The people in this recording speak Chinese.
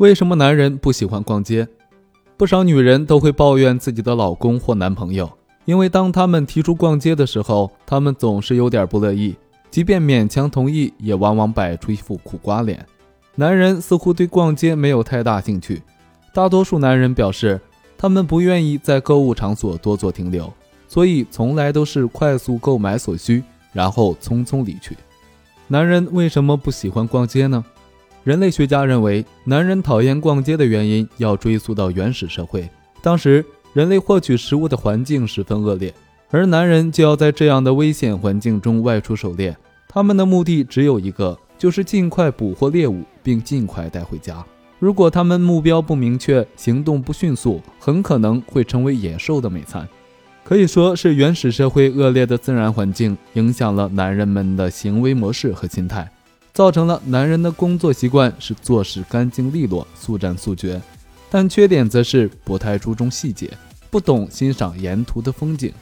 为什么男人不喜欢逛街？不少女人都会抱怨自己的老公或男朋友，因为当他们提出逛街的时候，他们总是有点不乐意，即便勉强同意，也往往摆出一副苦瓜脸。男人似乎对逛街没有太大兴趣，大多数男人表示，他们不愿意在购物场所多做停留，所以从来都是快速购买所需，然后匆匆离去。男人为什么不喜欢逛街呢？人类学家认为，男人讨厌逛街的原因要追溯到原始社会。当时，人类获取食物的环境十分恶劣，而男人就要在这样的危险环境中外出狩猎。他们的目的只有一个，就是尽快捕获猎物，并尽快带回家。如果他们目标不明确，行动不迅速，很可能会成为野兽的美餐。可以说是原始社会恶劣的自然环境影响了男人们的行为模式和心态。造成了男人的工作习惯是做事干净利落、速战速决，但缺点则是不太注重细节，不懂欣赏沿途的风景。